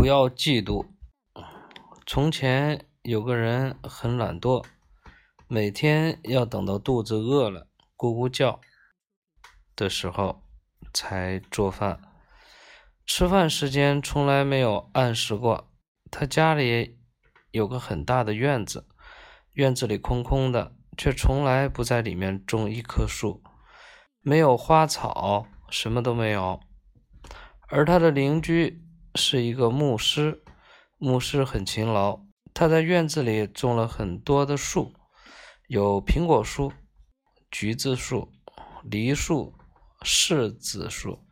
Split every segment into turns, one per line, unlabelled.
不要嫉妒。从前有个人很懒惰，每天要等到肚子饿了、咕咕叫的时候才做饭，吃饭时间从来没有按时过。他家里有个很大的院子，院子里空空的，却从来不在里面种一棵树，没有花草，什么都没有。而他的邻居是一个牧师。牧师很勤劳，他在院子里种了很多的树，有苹果树、橘子树、梨树、柿子树、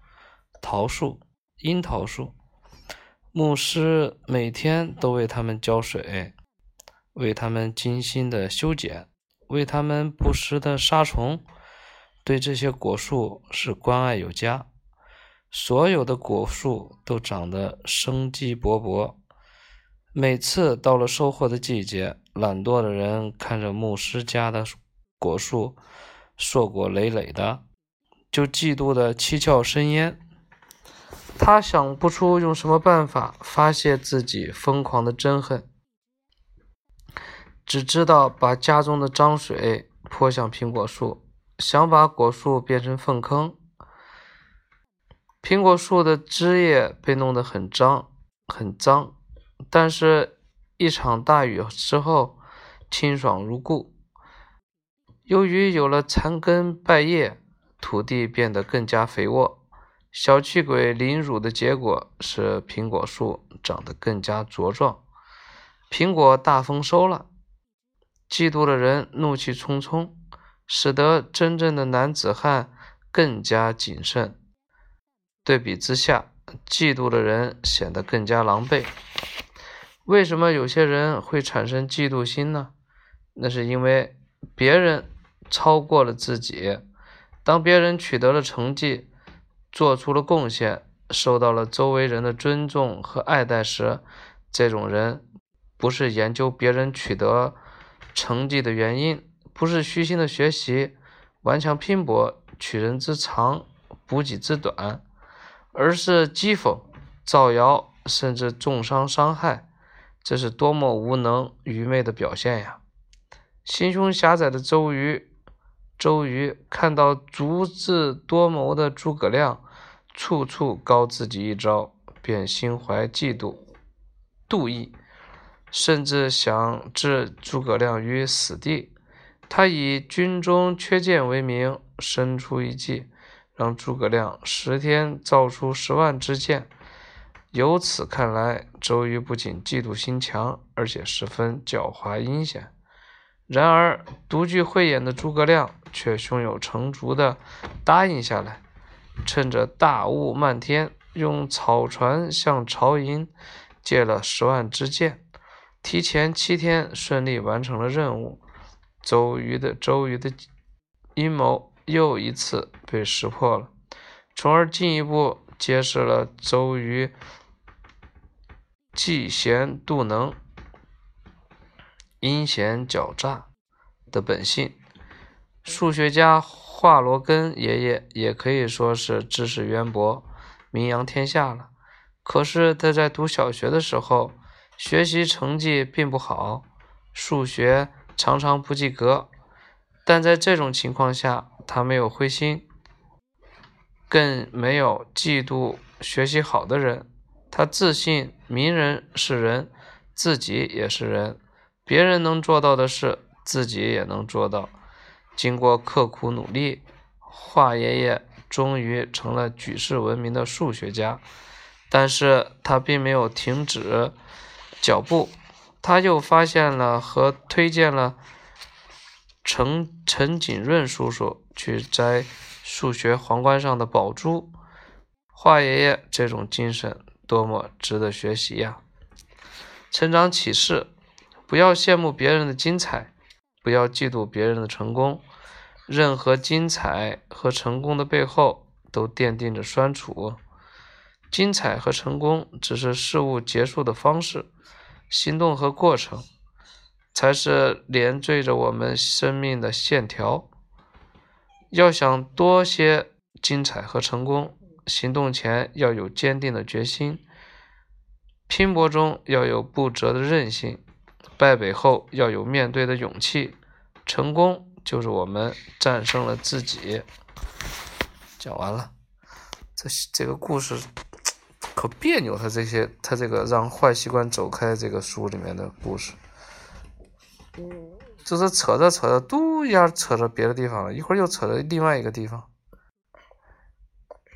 桃树、樱桃树。牧师每天都为他们浇水，为他们精心的修剪，为他们不时的杀虫，对这些果树是关爱有加。所有的果树都长得生机勃勃。每次到了收获的季节，懒惰的人看着牧师家的果树硕果累累的，就嫉妒的七窍生烟。他想不出用什么办法发泄自己疯狂的憎恨，只知道把家中的脏水泼向苹果树，想把果树变成粪坑。苹果树的枝叶被弄得很脏，很脏。但是，一场大雨之后，清爽如故。由于有了残根败叶，土地变得更加肥沃。小气鬼凌辱的结果是，苹果树长得更加茁壮，苹果大丰收了。嫉妒的人怒气冲冲，使得真正的男子汉更加谨慎。对比之下，嫉妒的人显得更加狼狈。为什么有些人会产生嫉妒心呢？那是因为别人超过了自己。当别人取得了成绩，做出了贡献，受到了周围人的尊重和爱戴时，这种人不是研究别人取得成绩的原因，不是虚心的学习、顽强拼搏、取人之长、补己之短，而是讥讽、造谣，甚至重伤伤害。这是多么无能、愚昧的表现呀！心胸狭窄的周瑜，周瑜看到足智多谋的诸葛亮处处高自己一招，便心怀嫉妒、妒意，甚至想置诸葛亮于死地。他以军中缺箭为名，生出一计，让诸葛亮十天造出十万支箭。由此看来，周瑜不仅嫉妒心强，而且十分狡猾阴险。然而，独具慧眼的诸葛亮却胸有成竹地答应下来，趁着大雾漫天，用草船向曹营借了十万支箭，提前七天顺利完成了任务。周瑜的周瑜的阴谋又一次被识破了，从而进一步揭示了周瑜。嫉贤妒能、阴险狡诈的本性。数学家华罗庚爷爷也可以说是知识渊博、名扬天下了。可是他在读小学的时候，学习成绩并不好，数学常常不及格。但在这种情况下，他没有灰心，更没有嫉妒学习好的人。他自信，名人是人，自己也是人，别人能做到的事，自己也能做到。经过刻苦努力，华爷爷终于成了举世闻名的数学家。但是他并没有停止脚步，他又发现了和推荐了陈陈景润叔叔去摘数学皇冠上的宝珠。华爷爷这种精神。多么值得学习呀！成长启示：不要羡慕别人的精彩，不要嫉妒别人的成功。任何精彩和成功的背后，都奠定着酸楚。精彩和成功只是事物结束的方式，行动和过程才是连缀着我们生命的线条。要想多些精彩和成功。行动前要有坚定的决心，拼搏中要有不折的韧性，败北后要有面对的勇气。成功就是我们战胜了自己。讲完了，这这个故事可别扭。他这些，他这个让坏习惯走开这个书里面的故事，就是扯着扯着，嘟一下扯着别的地方了，一会儿又扯着另外一个地方。